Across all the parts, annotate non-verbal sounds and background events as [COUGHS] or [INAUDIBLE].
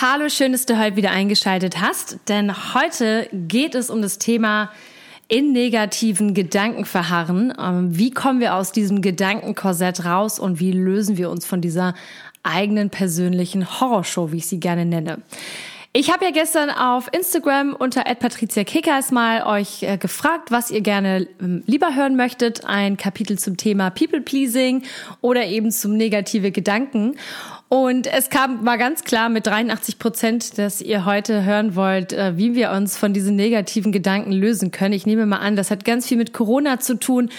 Hallo, schön, dass du heute wieder eingeschaltet hast, denn heute geht es um das Thema in negativen Gedanken verharren. Ähm, wie kommen wir aus diesem Gedankenkorsett raus und wie lösen wir uns von dieser eigenen persönlichen Horrorshow, wie ich sie gerne nenne. Ich habe ja gestern auf Instagram unter @patriziakickers mal euch äh, gefragt, was ihr gerne ähm, lieber hören möchtet, ein Kapitel zum Thema People Pleasing oder eben zum negative Gedanken. Und es kam mal ganz klar mit 83 Prozent, dass ihr heute hören wollt, äh, wie wir uns von diesen negativen Gedanken lösen können. Ich nehme mal an, das hat ganz viel mit Corona zu tun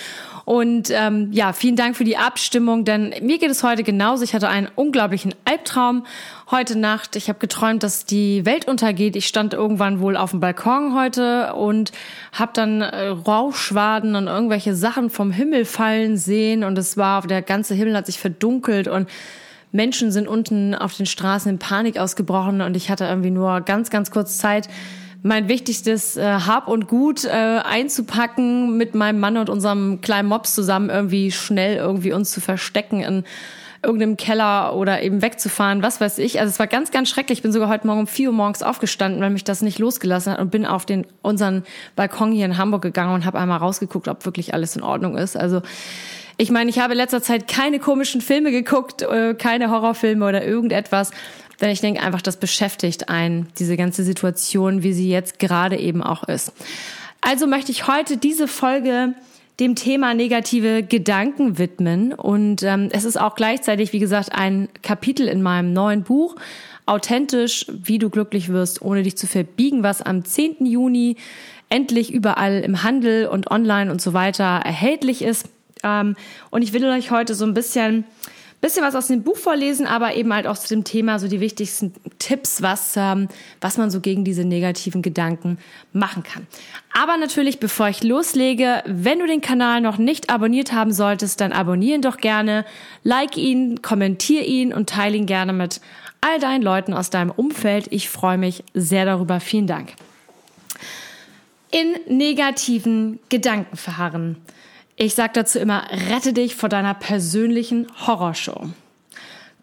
und ähm, ja, vielen Dank für die Abstimmung, denn mir geht es heute genauso. Ich hatte einen unglaublichen Albtraum heute Nacht. Ich habe geträumt, dass die Welt untergeht. Ich stand irgendwann wohl auf dem Balkon heute und habe dann äh, Rauchschwaden und irgendwelche Sachen vom Himmel fallen sehen. Und es war, der ganze Himmel hat sich verdunkelt und Menschen sind unten auf den Straßen in Panik ausgebrochen und ich hatte irgendwie nur ganz, ganz kurz Zeit, mein wichtigstes äh, Hab und Gut äh, einzupacken, mit meinem Mann und unserem kleinen Mops zusammen irgendwie schnell irgendwie uns zu verstecken in irgendeinem Keller oder eben wegzufahren, was weiß ich. Also es war ganz, ganz schrecklich. Ich bin sogar heute Morgen um vier Uhr morgens aufgestanden, weil mich das nicht losgelassen hat und bin auf den unseren Balkon hier in Hamburg gegangen und habe einmal rausgeguckt, ob wirklich alles in Ordnung ist. Also ich meine, ich habe in letzter Zeit keine komischen Filme geguckt, äh, keine Horrorfilme oder irgendetwas. Denn ich denke einfach, das beschäftigt einen, diese ganze Situation, wie sie jetzt gerade eben auch ist. Also möchte ich heute diese Folge dem Thema negative Gedanken widmen. Und ähm, es ist auch gleichzeitig, wie gesagt, ein Kapitel in meinem neuen Buch, Authentisch, wie du glücklich wirst, ohne dich zu verbiegen, was am 10. Juni endlich überall im Handel und online und so weiter erhältlich ist. Ähm, und ich will euch heute so ein bisschen bisschen was aus dem Buch vorlesen, aber eben halt auch zu dem Thema so die wichtigsten Tipps, was, ähm, was man so gegen diese negativen Gedanken machen kann. Aber natürlich, bevor ich loslege, wenn du den Kanal noch nicht abonniert haben solltest, dann abonnieren doch gerne, like ihn, kommentier ihn und teile ihn gerne mit all deinen Leuten aus deinem Umfeld. Ich freue mich sehr darüber. Vielen Dank. In negativen Gedanken verharren. Ich sage dazu immer, rette dich vor deiner persönlichen Horrorshow.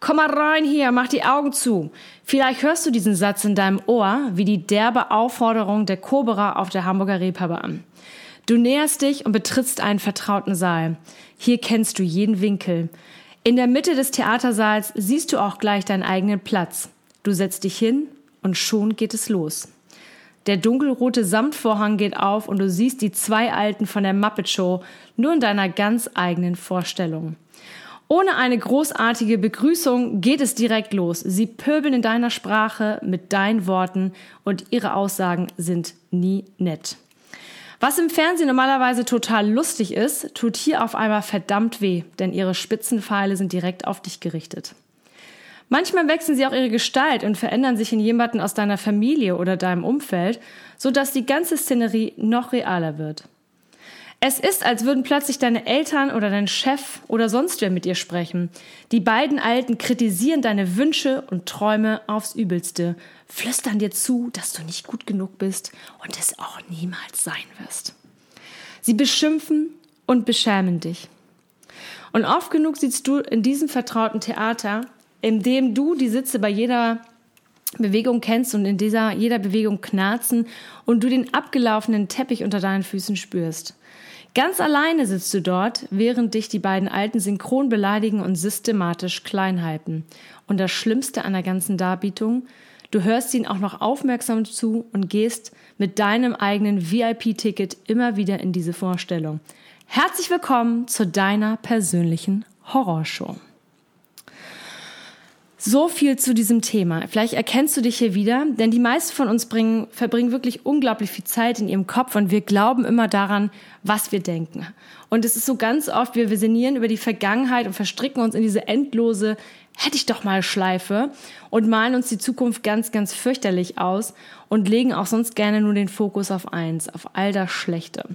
Komm mal rein hier, mach die Augen zu. Vielleicht hörst du diesen Satz in deinem Ohr wie die derbe Aufforderung der Cobra auf der Hamburger Reeperbahn. Du näherst dich und betrittst einen vertrauten Saal. Hier kennst du jeden Winkel. In der Mitte des Theatersaals siehst du auch gleich deinen eigenen Platz. Du setzt dich hin und schon geht es los. Der dunkelrote Samtvorhang geht auf und du siehst die zwei Alten von der Muppet Show nur in deiner ganz eigenen Vorstellung. Ohne eine großartige Begrüßung geht es direkt los. Sie pöbeln in deiner Sprache mit deinen Worten und ihre Aussagen sind nie nett. Was im Fernsehen normalerweise total lustig ist, tut hier auf einmal verdammt weh, denn ihre Spitzenpfeile sind direkt auf dich gerichtet. Manchmal wechseln sie auch ihre Gestalt und verändern sich in jemanden aus deiner Familie oder deinem Umfeld, sodass die ganze Szenerie noch realer wird. Es ist, als würden plötzlich deine Eltern oder dein Chef oder sonst wer mit dir sprechen. Die beiden Alten kritisieren deine Wünsche und Träume aufs Übelste, flüstern dir zu, dass du nicht gut genug bist und es auch niemals sein wirst. Sie beschimpfen und beschämen dich. Und oft genug siehst du in diesem vertrauten Theater indem du die Sitze bei jeder Bewegung kennst und in dieser jeder Bewegung knarzen und du den abgelaufenen Teppich unter deinen Füßen spürst. Ganz alleine sitzt du dort, während dich die beiden Alten synchron beleidigen und systematisch klein halten. Und das Schlimmste an der ganzen Darbietung, du hörst ihnen auch noch aufmerksam zu und gehst mit deinem eigenen VIP-Ticket immer wieder in diese Vorstellung. Herzlich willkommen zu deiner persönlichen Horrorshow. So viel zu diesem Thema. Vielleicht erkennst du dich hier wieder, denn die meisten von uns bringen, verbringen wirklich unglaublich viel Zeit in ihrem Kopf und wir glauben immer daran, was wir denken. Und es ist so ganz oft, wir, sinnieren über die Vergangenheit und verstricken uns in diese endlose hätte ich doch mal Schleife und malen uns die Zukunft ganz, ganz fürchterlich aus und legen auch sonst gerne nur den Fokus auf eins, auf all das Schlechte.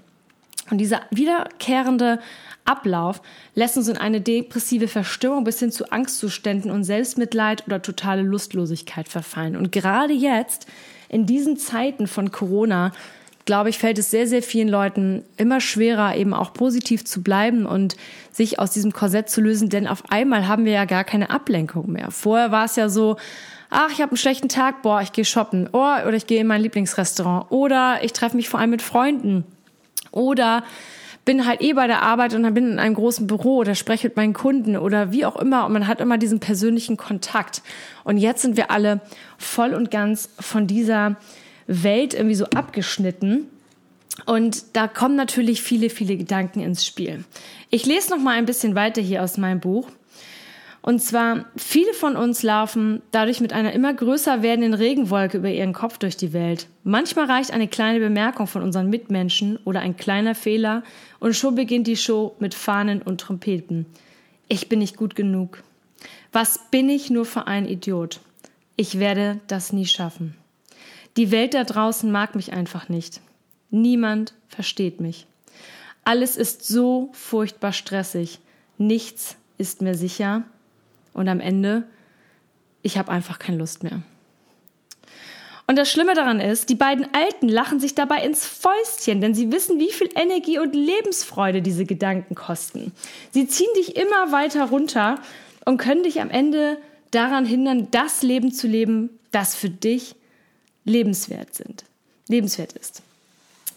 Und dieser wiederkehrende Ablauf lässt uns in eine depressive Verstimmung bis hin zu Angstzuständen und Selbstmitleid oder totale Lustlosigkeit verfallen. Und gerade jetzt, in diesen Zeiten von Corona, glaube ich, fällt es sehr, sehr vielen Leuten immer schwerer, eben auch positiv zu bleiben und sich aus diesem Korsett zu lösen, denn auf einmal haben wir ja gar keine Ablenkung mehr. Vorher war es ja so, ach, ich habe einen schlechten Tag, boah, ich gehe shoppen, oh, oder ich gehe in mein Lieblingsrestaurant, oder ich treffe mich vor allem mit Freunden, oder bin halt eh bei der Arbeit und dann bin in einem großen Büro oder spreche mit meinen Kunden oder wie auch immer und man hat immer diesen persönlichen Kontakt. Und jetzt sind wir alle voll und ganz von dieser Welt irgendwie so abgeschnitten. Und da kommen natürlich viele, viele Gedanken ins Spiel. Ich lese noch mal ein bisschen weiter hier aus meinem Buch. Und zwar, viele von uns laufen dadurch mit einer immer größer werdenden Regenwolke über ihren Kopf durch die Welt. Manchmal reicht eine kleine Bemerkung von unseren Mitmenschen oder ein kleiner Fehler und schon beginnt die Show mit Fahnen und Trompeten. Ich bin nicht gut genug. Was bin ich nur für ein Idiot? Ich werde das nie schaffen. Die Welt da draußen mag mich einfach nicht. Niemand versteht mich. Alles ist so furchtbar stressig. Nichts ist mir sicher. Und am Ende, ich habe einfach keine Lust mehr. Und das Schlimme daran ist, die beiden Alten lachen sich dabei ins Fäustchen, denn sie wissen, wie viel Energie und Lebensfreude diese Gedanken kosten. Sie ziehen dich immer weiter runter und können dich am Ende daran hindern, das Leben zu leben, das für dich lebenswert sind, lebenswert ist.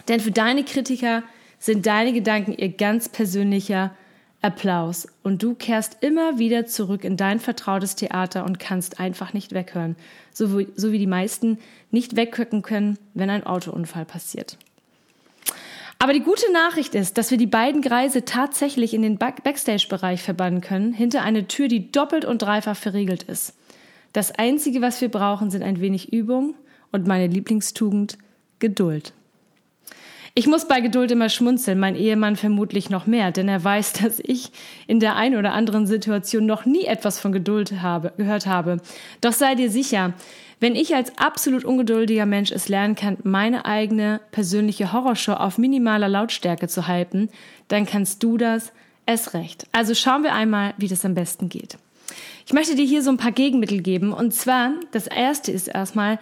Denn für deine Kritiker sind deine Gedanken ihr ganz persönlicher Applaus und du kehrst immer wieder zurück in dein vertrautes Theater und kannst einfach nicht weghören, so wie, so wie die meisten nicht weggucken können, wenn ein Autounfall passiert. Aber die gute Nachricht ist, dass wir die beiden Greise tatsächlich in den Backstage-Bereich verbannen können, hinter eine Tür, die doppelt und dreifach verriegelt ist. Das Einzige, was wir brauchen, sind ein wenig Übung und meine Lieblingstugend Geduld. Ich muss bei Geduld immer schmunzeln, mein Ehemann vermutlich noch mehr, denn er weiß, dass ich in der einen oder anderen Situation noch nie etwas von Geduld habe, gehört habe. Doch sei dir sicher, wenn ich als absolut ungeduldiger Mensch es lernen kann, meine eigene persönliche Horrorshow auf minimaler Lautstärke zu halten, dann kannst du das es recht. Also schauen wir einmal, wie das am besten geht. Ich möchte dir hier so ein paar Gegenmittel geben. Und zwar, das erste ist erstmal,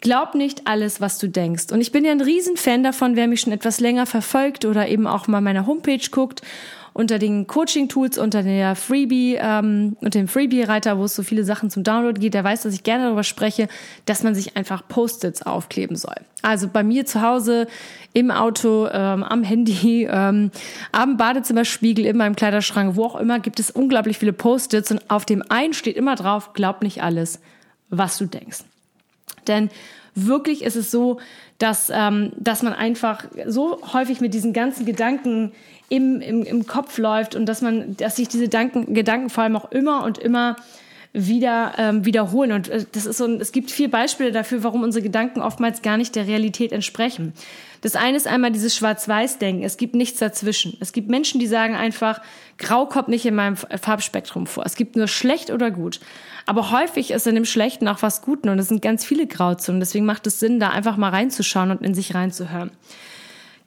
Glaub nicht alles, was du denkst. Und ich bin ja ein Riesenfan davon, wer mich schon etwas länger verfolgt oder eben auch mal meiner Homepage guckt, unter den Coaching-Tools, unter der Freebie, ähm, unter dem Freebie-Reiter, wo es so viele Sachen zum Download geht, der weiß, dass ich gerne darüber spreche, dass man sich einfach Post-its aufkleben soll. Also bei mir zu Hause, im Auto, ähm, am Handy, [LAUGHS] ähm, am Badezimmerspiegel, in meinem Kleiderschrank, wo auch immer, gibt es unglaublich viele Post-its und auf dem einen steht immer drauf, glaub nicht alles, was du denkst. Denn wirklich ist es so, dass, ähm, dass man einfach so häufig mit diesen ganzen Gedanken im, im, im Kopf läuft und dass man, dass sich diese Gedanken, Gedanken vor allem auch immer und immer wieder ähm, wiederholen. Und äh, das ist so, es gibt vier Beispiele dafür, warum unsere Gedanken oftmals gar nicht der Realität entsprechen. Das eine ist einmal dieses Schwarz-Weiß-Denken. Es gibt nichts dazwischen. Es gibt Menschen, die sagen einfach, Grau kommt nicht in meinem Farbspektrum vor. Es gibt nur schlecht oder gut. Aber häufig ist in dem Schlechten auch was Guten und es sind ganz viele Grauzonen. Deswegen macht es Sinn, da einfach mal reinzuschauen und in sich reinzuhören.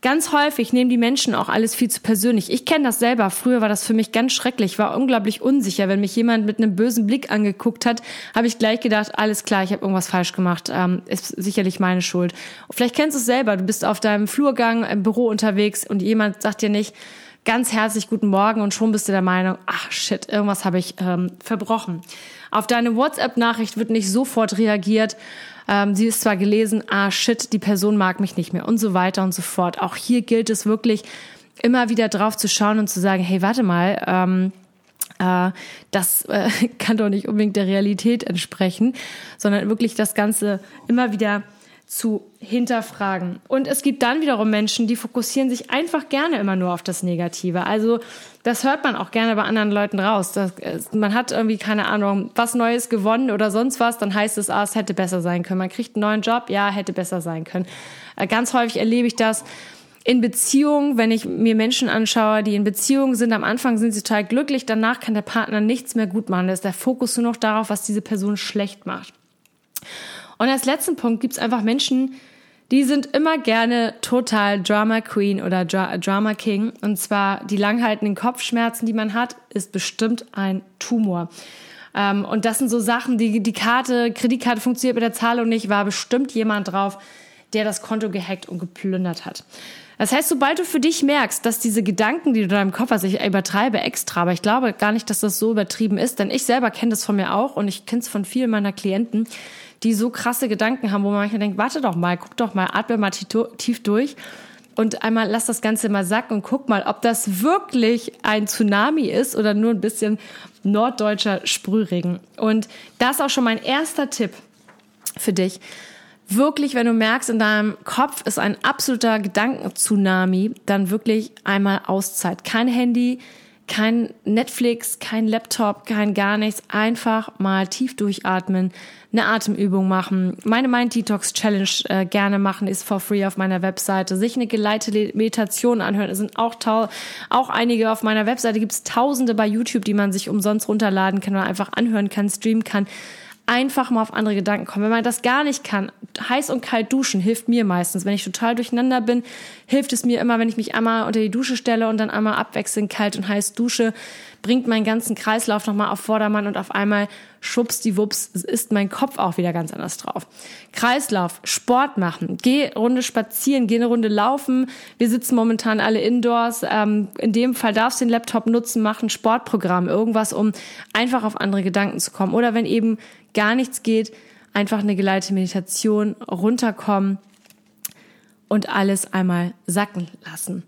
Ganz häufig nehmen die Menschen auch alles viel zu persönlich. Ich kenne das selber. Früher war das für mich ganz schrecklich, war unglaublich unsicher. Wenn mich jemand mit einem bösen Blick angeguckt hat, habe ich gleich gedacht, alles klar, ich habe irgendwas falsch gemacht. Ähm, ist sicherlich meine Schuld. vielleicht kennst du es selber. Du bist auf deinem Flurgang im Büro unterwegs und jemand sagt dir nicht, ganz herzlich guten Morgen und schon bist du der Meinung, ach shit, irgendwas habe ich ähm, verbrochen. Auf deine WhatsApp-Nachricht wird nicht sofort reagiert. Ähm, sie ist zwar gelesen, ah shit, die Person mag mich nicht mehr und so weiter und so fort. Auch hier gilt es wirklich, immer wieder drauf zu schauen und zu sagen, hey, warte mal, ähm, äh, das äh, [LAUGHS] kann doch nicht unbedingt der Realität entsprechen, sondern wirklich das Ganze immer wieder zu hinterfragen. Und es gibt dann wiederum Menschen, die fokussieren sich einfach gerne immer nur auf das Negative. Also das hört man auch gerne bei anderen Leuten raus. Das, man hat irgendwie keine Ahnung, was Neues gewonnen oder sonst was, dann heißt es, ah, es hätte besser sein können. Man kriegt einen neuen Job, ja, hätte besser sein können. Äh, ganz häufig erlebe ich das in Beziehungen, wenn ich mir Menschen anschaue, die in Beziehungen sind, am Anfang sind sie total glücklich, danach kann der Partner nichts mehr gut machen. Da ist der Fokus nur noch darauf, was diese Person schlecht macht. Und als letzten Punkt gibt es einfach Menschen, die sind immer gerne total Drama Queen oder Dra Drama King. Und zwar die langhaltenden Kopfschmerzen, die man hat, ist bestimmt ein Tumor. Ähm, und das sind so Sachen, die, die Karte, Kreditkarte funktioniert mit der Zahlung nicht, war bestimmt jemand drauf, der das Konto gehackt und geplündert hat. Das heißt, sobald du für dich merkst, dass diese Gedanken, die du in deinem Kopf hast, ich übertreibe extra, aber ich glaube gar nicht, dass das so übertrieben ist, denn ich selber kenne das von mir auch und ich kenne es von vielen meiner Klienten, die so krasse Gedanken haben, wo man manchmal denkt, warte doch mal, guck doch mal, atme mal tief durch und einmal lass das Ganze mal sacken und guck mal, ob das wirklich ein Tsunami ist oder nur ein bisschen norddeutscher Sprühregen. Und das ist auch schon mein erster Tipp für dich. Wirklich, wenn du merkst, in deinem Kopf ist ein absoluter Gedankentsunami, dann wirklich einmal Auszeit. Kein Handy, kein Netflix, kein Laptop, kein gar nichts. Einfach mal tief durchatmen, eine Atemübung machen, meine Mind Detox Challenge äh, gerne machen, ist for free auf meiner Webseite. Sich eine geleitete Meditation anhören, es sind auch auch einige auf meiner Webseite. Gibt es Tausende bei YouTube, die man sich umsonst runterladen kann oder einfach anhören kann, streamen kann einfach mal auf andere Gedanken kommen. Wenn man das gar nicht kann, heiß und kalt duschen hilft mir meistens. Wenn ich total durcheinander bin, hilft es mir immer, wenn ich mich einmal unter die Dusche stelle und dann einmal abwechselnd kalt und heiß dusche, bringt meinen ganzen Kreislauf nochmal auf Vordermann und auf einmal Wups, ist mein Kopf auch wieder ganz anders drauf. Kreislauf, Sport machen, geh Runde spazieren, geh eine Runde laufen. Wir sitzen momentan alle indoors. Ähm, in dem Fall darfst du den Laptop nutzen, machen Sportprogramm, irgendwas, um einfach auf andere Gedanken zu kommen. Oder wenn eben gar nichts geht, einfach eine geleitete Meditation, runterkommen und alles einmal sacken lassen.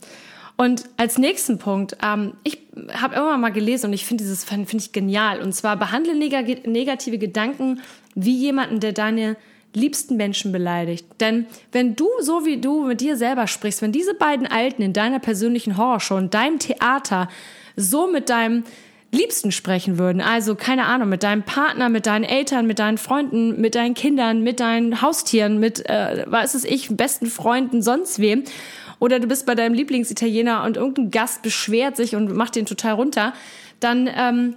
Und als nächsten Punkt, ähm, ich habe immer mal gelesen und ich finde dieses finde ich genial. Und zwar behandle neg negative Gedanken wie jemanden, der deine liebsten Menschen beleidigt. Denn wenn du so wie du mit dir selber sprichst, wenn diese beiden Alten in deiner persönlichen Horrorshow, in deinem Theater so mit deinem Liebsten sprechen würden. Also, keine Ahnung, mit deinem Partner, mit deinen Eltern, mit deinen Freunden, mit deinen Kindern, mit deinen Haustieren, mit, äh, was ist ich, besten Freunden, sonst wem. Oder du bist bei deinem Lieblingsitaliener und irgendein Gast beschwert sich und macht den total runter. Dann ähm,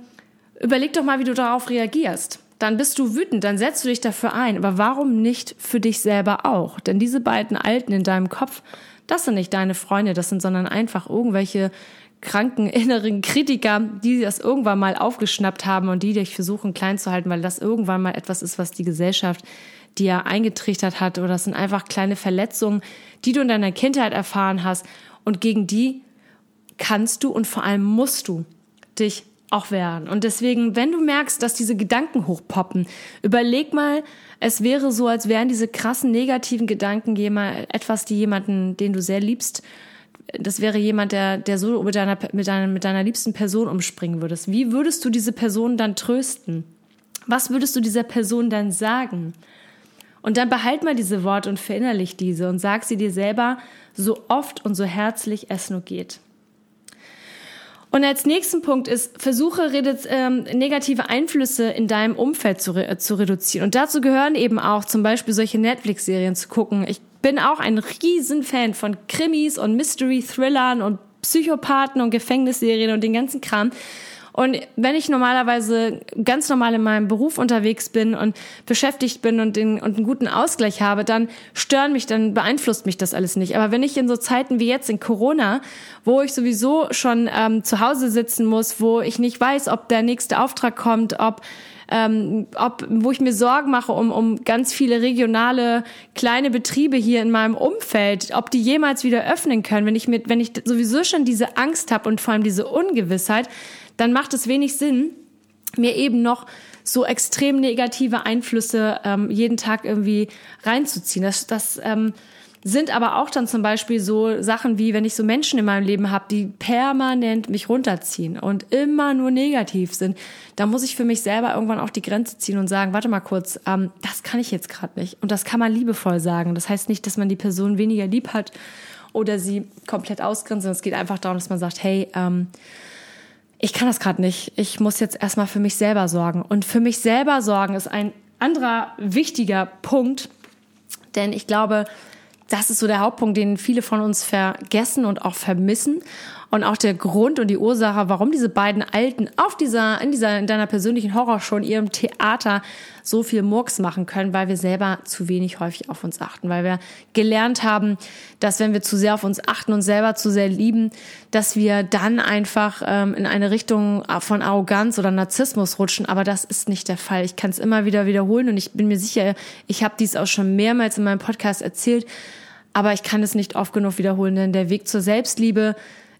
überleg doch mal, wie du darauf reagierst. Dann bist du wütend, dann setzt du dich dafür ein. Aber warum nicht für dich selber auch? Denn diese beiden Alten in deinem Kopf, das sind nicht deine Freunde, das sind sondern einfach irgendwelche kranken inneren Kritiker, die das irgendwann mal aufgeschnappt haben und die dich versuchen klein zu halten, weil das irgendwann mal etwas ist, was die Gesellschaft dir eingetrichtert hat oder das sind einfach kleine Verletzungen, die du in deiner Kindheit erfahren hast und gegen die kannst du und vor allem musst du dich auch wehren. Und deswegen, wenn du merkst, dass diese Gedanken hochpoppen, überleg mal, es wäre so, als wären diese krassen negativen Gedanken etwas, die jemanden, den du sehr liebst, das wäre jemand, der, der so mit deiner, mit, deiner, mit deiner liebsten Person umspringen würdest. Wie würdest du diese Person dann trösten? Was würdest du dieser Person dann sagen? Und dann behalt mal diese Worte und verinnerlich diese und sag sie dir selber so oft und so herzlich es nur geht. Und als nächsten Punkt ist, versuche ähm, negative Einflüsse in deinem Umfeld zu, re zu reduzieren. Und dazu gehören eben auch zum Beispiel solche Netflix-Serien zu gucken. Ich bin auch ein Riesenfan von Krimis und Mystery-Thrillern und Psychopathen und Gefängnisserien und den ganzen Kram. Und wenn ich normalerweise ganz normal in meinem Beruf unterwegs bin und beschäftigt bin und, den, und einen guten Ausgleich habe, dann stören mich, dann beeinflusst mich das alles nicht. Aber wenn ich in so Zeiten wie jetzt in Corona, wo ich sowieso schon ähm, zu Hause sitzen muss, wo ich nicht weiß, ob der nächste Auftrag kommt, ob ähm, ob, wo ich mir Sorgen mache um, um ganz viele regionale kleine Betriebe hier in meinem Umfeld, ob die jemals wieder öffnen können, wenn ich mit, wenn ich sowieso schon diese Angst habe und vor allem diese Ungewissheit, dann macht es wenig Sinn, mir eben noch so extrem negative Einflüsse ähm, jeden Tag irgendwie reinzuziehen. Das, das ähm, sind aber auch dann zum Beispiel so Sachen wie, wenn ich so Menschen in meinem Leben habe, die permanent mich runterziehen und immer nur negativ sind, da muss ich für mich selber irgendwann auch die Grenze ziehen und sagen, warte mal kurz, ähm, das kann ich jetzt gerade nicht. Und das kann man liebevoll sagen. Das heißt nicht, dass man die Person weniger lieb hat oder sie komplett ausgrenzt, es geht einfach darum, dass man sagt, hey, ähm, ich kann das gerade nicht. Ich muss jetzt erstmal für mich selber sorgen. Und für mich selber sorgen ist ein anderer wichtiger Punkt, denn ich glaube, das ist so der Hauptpunkt, den viele von uns vergessen und auch vermissen. Und auch der Grund und die Ursache, warum diese beiden Alten auf dieser, in dieser, in deiner persönlichen Horrorshow, in ihrem Theater so viel Murks machen können, weil wir selber zu wenig häufig auf uns achten, weil wir gelernt haben, dass wenn wir zu sehr auf uns achten und selber zu sehr lieben, dass wir dann einfach ähm, in eine Richtung von Arroganz oder Narzissmus rutschen. Aber das ist nicht der Fall. Ich kann es immer wieder wiederholen und ich bin mir sicher, ich habe dies auch schon mehrmals in meinem Podcast erzählt, aber ich kann es nicht oft genug wiederholen, denn der Weg zur Selbstliebe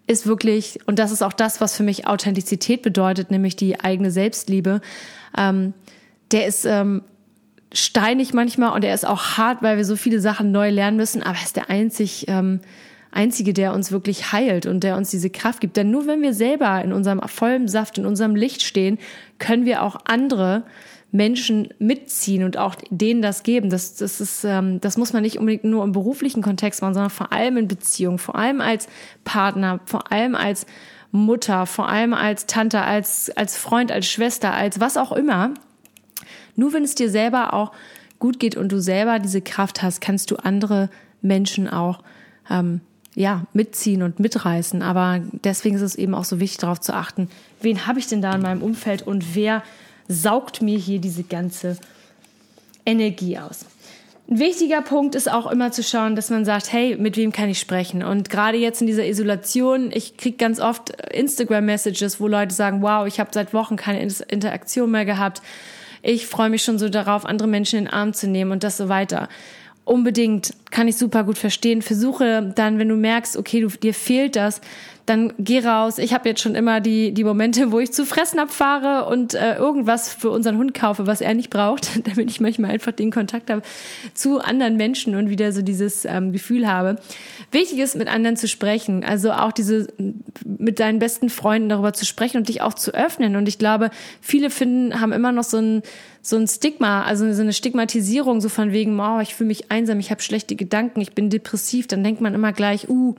ist wirklich, und das ist auch das, was für mich Authentizität bedeutet, nämlich die eigene Selbstliebe, ähm, der ist ähm, steinig manchmal und er ist auch hart, weil wir so viele Sachen neu lernen müssen, aber er ist der einzig, ähm, einzige, der uns wirklich heilt und der uns diese Kraft gibt. Denn nur wenn wir selber in unserem vollen Saft, in unserem Licht stehen, können wir auch andere Menschen mitziehen und auch denen das geben. Das, das, ist, ähm, das muss man nicht unbedingt nur im beruflichen Kontext machen, sondern vor allem in Beziehungen, vor allem als Partner, vor allem als Mutter, vor allem als Tante, als, als Freund, als Schwester, als was auch immer. Nur wenn es dir selber auch gut geht und du selber diese Kraft hast, kannst du andere Menschen auch ähm, ja, mitziehen und mitreißen. Aber deswegen ist es eben auch so wichtig, darauf zu achten, wen habe ich denn da in meinem Umfeld und wer saugt mir hier diese ganze Energie aus. Ein wichtiger Punkt ist auch immer zu schauen, dass man sagt, hey, mit wem kann ich sprechen? Und gerade jetzt in dieser Isolation, ich kriege ganz oft Instagram-Messages, wo Leute sagen, wow, ich habe seit Wochen keine Interaktion mehr gehabt. Ich freue mich schon so darauf, andere Menschen in den Arm zu nehmen und das so weiter. Unbedingt, kann ich super gut verstehen. Versuche dann, wenn du merkst, okay, du, dir fehlt das, dann geh raus. Ich habe jetzt schon immer die, die Momente, wo ich zu Fressnapf fahre und äh, irgendwas für unseren Hund kaufe, was er nicht braucht, [LAUGHS] damit ich manchmal einfach den Kontakt habe zu anderen Menschen und wieder so dieses ähm, Gefühl habe. Wichtig ist, mit anderen zu sprechen, also auch diese mit deinen besten Freunden darüber zu sprechen und dich auch zu öffnen. Und ich glaube, viele finden, haben immer noch so ein so ein Stigma, also so eine Stigmatisierung, so von wegen, oh, ich fühle mich einsam, ich habe schlechte Gedanken, ich bin depressiv, dann denkt man immer gleich, uh,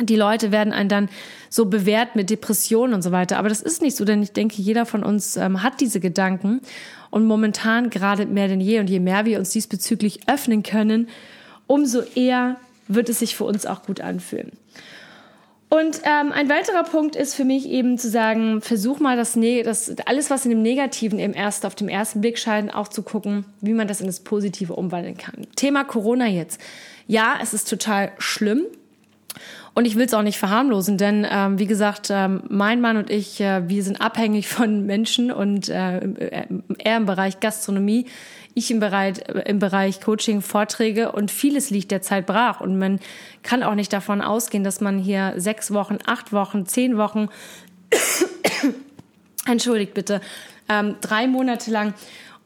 die Leute werden einen dann so bewährt mit Depressionen und so weiter. Aber das ist nicht so, denn ich denke, jeder von uns ähm, hat diese Gedanken. Und momentan, gerade mehr denn je und je mehr wir uns diesbezüglich öffnen können, umso eher wird es sich für uns auch gut anfühlen. Und ähm, ein weiterer Punkt ist für mich eben zu sagen, versuch mal das, ne das alles, was in dem Negativen eben erst auf dem ersten Blick scheint, auch zu gucken, wie man das in das Positive umwandeln kann. Thema Corona jetzt. Ja, es ist total schlimm. Und ich will es auch nicht verharmlosen, denn ähm, wie gesagt, ähm, mein Mann und ich, äh, wir sind abhängig von Menschen und äh, er im Bereich Gastronomie, ich im Bereich, im Bereich Coaching, Vorträge und vieles liegt derzeit brach. Und man kann auch nicht davon ausgehen, dass man hier sechs Wochen, acht Wochen, zehn Wochen, [COUGHS] entschuldigt bitte, ähm, drei Monate lang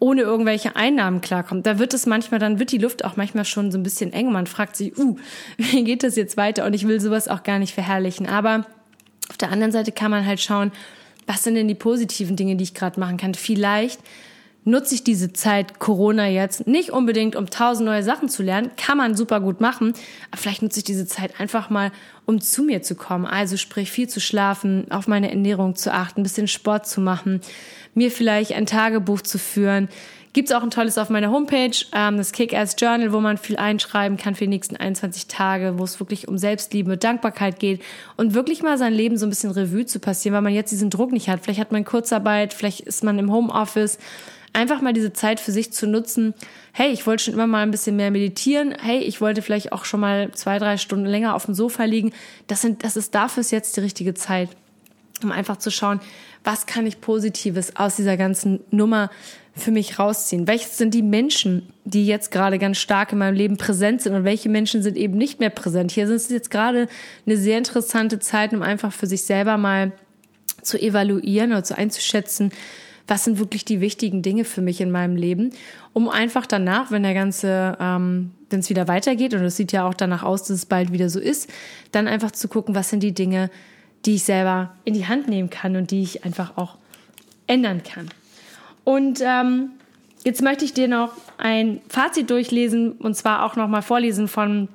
ohne irgendwelche Einnahmen klarkommt. Da wird es manchmal, dann wird die Luft auch manchmal schon so ein bisschen eng. Man fragt sich, uh, [LAUGHS] wie geht das jetzt weiter? Und ich will sowas auch gar nicht verherrlichen. Aber auf der anderen Seite kann man halt schauen, was sind denn die positiven Dinge, die ich gerade machen kann? Vielleicht nutze ich diese Zeit Corona jetzt nicht unbedingt, um tausend neue Sachen zu lernen, kann man super gut machen, aber vielleicht nutze ich diese Zeit einfach mal, um zu mir zu kommen. Also sprich viel zu schlafen, auf meine Ernährung zu achten, ein bisschen Sport zu machen, mir vielleicht ein Tagebuch zu führen. Gibt's auch ein tolles auf meiner Homepage, ähm, das Kick-Ass Journal, wo man viel einschreiben kann für die nächsten 21 Tage, wo es wirklich um Selbstliebe, Dankbarkeit geht und wirklich mal sein Leben so ein bisschen Revue zu passieren, weil man jetzt diesen Druck nicht hat. Vielleicht hat man Kurzarbeit, vielleicht ist man im Homeoffice, einfach mal diese Zeit für sich zu nutzen. Hey, ich wollte schon immer mal ein bisschen mehr meditieren. Hey, ich wollte vielleicht auch schon mal zwei, drei Stunden länger auf dem Sofa liegen. Das sind, das ist dafür jetzt die richtige Zeit, um einfach zu schauen, was kann ich Positives aus dieser ganzen Nummer für mich rausziehen? Welches sind die Menschen, die jetzt gerade ganz stark in meinem Leben präsent sind und welche Menschen sind eben nicht mehr präsent? Hier ist es jetzt gerade eine sehr interessante Zeit, um einfach für sich selber mal zu evaluieren oder zu einzuschätzen, was sind wirklich die wichtigen Dinge für mich in meinem Leben, um einfach danach, wenn der ganze, ähm, wenn es wieder weitergeht, und es sieht ja auch danach aus, dass es bald wieder so ist, dann einfach zu gucken, was sind die Dinge, die ich selber in die Hand nehmen kann und die ich einfach auch ändern kann. Und ähm, jetzt möchte ich dir noch ein Fazit durchlesen und zwar auch nochmal vorlesen von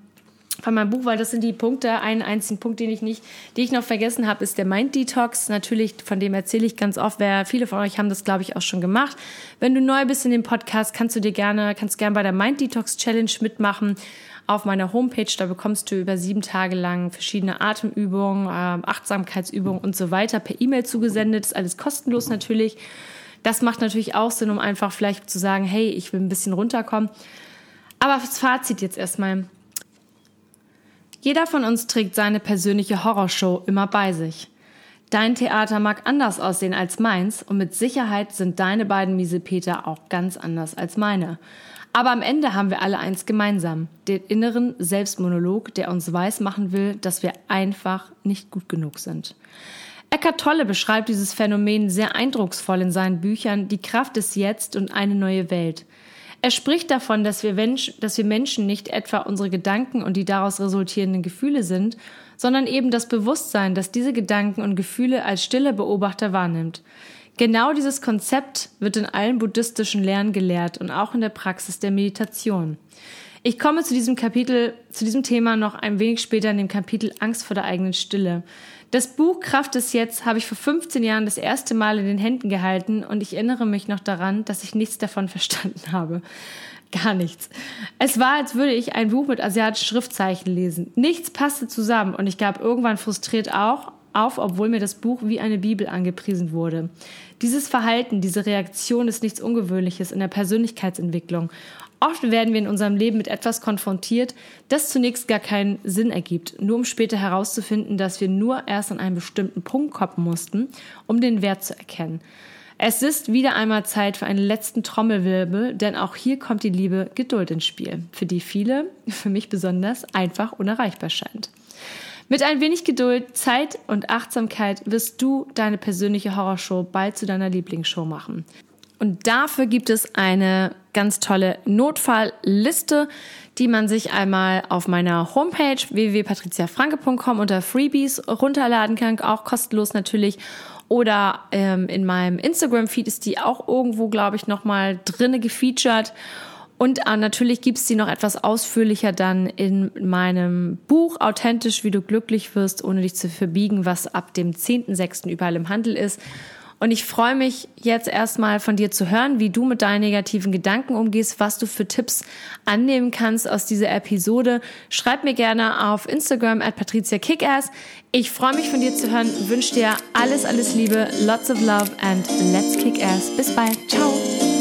von meinem Buch, weil das sind die Punkte. Einen einzigen Punkt, den ich nicht, den ich noch vergessen habe, ist der Mind Detox. Natürlich, von dem erzähle ich ganz oft. Wer, viele von euch haben das, glaube ich, auch schon gemacht. Wenn du neu bist in dem Podcast, kannst du dir gerne, kannst gerne bei der Mind Detox Challenge mitmachen. Auf meiner Homepage, da bekommst du über sieben Tage lang verschiedene Atemübungen, äh, Achtsamkeitsübungen und so weiter per E-Mail zugesendet. ist alles kostenlos natürlich. Das macht natürlich auch Sinn, um einfach vielleicht zu sagen, hey, ich will ein bisschen runterkommen. Aber das Fazit jetzt erstmal. Jeder von uns trägt seine persönliche Horrorshow immer bei sich. Dein Theater mag anders aussehen als meins und mit Sicherheit sind deine beiden Miesepeter auch ganz anders als meine. Aber am Ende haben wir alle eins gemeinsam, den inneren Selbstmonolog, der uns weismachen will, dass wir einfach nicht gut genug sind. Eckart Tolle beschreibt dieses Phänomen sehr eindrucksvoll in seinen Büchern Die Kraft des Jetzt und eine neue Welt. Er spricht davon, dass wir, Mensch, dass wir Menschen nicht etwa unsere Gedanken und die daraus resultierenden Gefühle sind, sondern eben das Bewusstsein, das diese Gedanken und Gefühle als stille Beobachter wahrnimmt. Genau dieses Konzept wird in allen buddhistischen Lehren gelehrt und auch in der Praxis der Meditation. Ich komme zu diesem Kapitel, zu diesem Thema noch ein wenig später in dem Kapitel Angst vor der eigenen Stille. Das Buch Kraft des Jetzt habe ich vor 15 Jahren das erste Mal in den Händen gehalten und ich erinnere mich noch daran, dass ich nichts davon [LAUGHS] verstanden habe. Gar nichts. Es war, als würde ich ein Buch mit asiatischen Schriftzeichen lesen. Nichts passte zusammen und ich gab irgendwann frustriert auch auf, obwohl mir das Buch wie eine Bibel angepriesen wurde. Dieses Verhalten, diese Reaktion ist nichts Ungewöhnliches in der Persönlichkeitsentwicklung. Oft werden wir in unserem Leben mit etwas konfrontiert, das zunächst gar keinen Sinn ergibt, nur um später herauszufinden, dass wir nur erst an einen bestimmten Punkt kommen mussten, um den Wert zu erkennen. Es ist wieder einmal Zeit für einen letzten Trommelwirbel, denn auch hier kommt die Liebe Geduld ins Spiel, für die viele, für mich besonders, einfach unerreichbar scheint. Mit ein wenig Geduld, Zeit und Achtsamkeit wirst du deine persönliche Horrorshow bald zu deiner Lieblingsshow machen. Und dafür gibt es eine ganz tolle Notfallliste, die man sich einmal auf meiner Homepage www.patriziafranke.com unter Freebies runterladen kann, auch kostenlos natürlich. Oder ähm, in meinem Instagram-Feed ist die auch irgendwo, glaube ich, nochmal drinne gefeatured. Und äh, natürlich gibt's die noch etwas ausführlicher dann in meinem Buch Authentisch, wie du glücklich wirst, ohne dich zu verbiegen, was ab dem 10.06. überall im Handel ist. Und ich freue mich jetzt erstmal von dir zu hören, wie du mit deinen negativen Gedanken umgehst, was du für Tipps annehmen kannst aus dieser Episode. Schreib mir gerne auf Instagram at Patricia Kickass. Ich freue mich von dir zu hören, wünsche dir alles, alles Liebe, lots of love and let's kick ass. Bis bald. Ciao.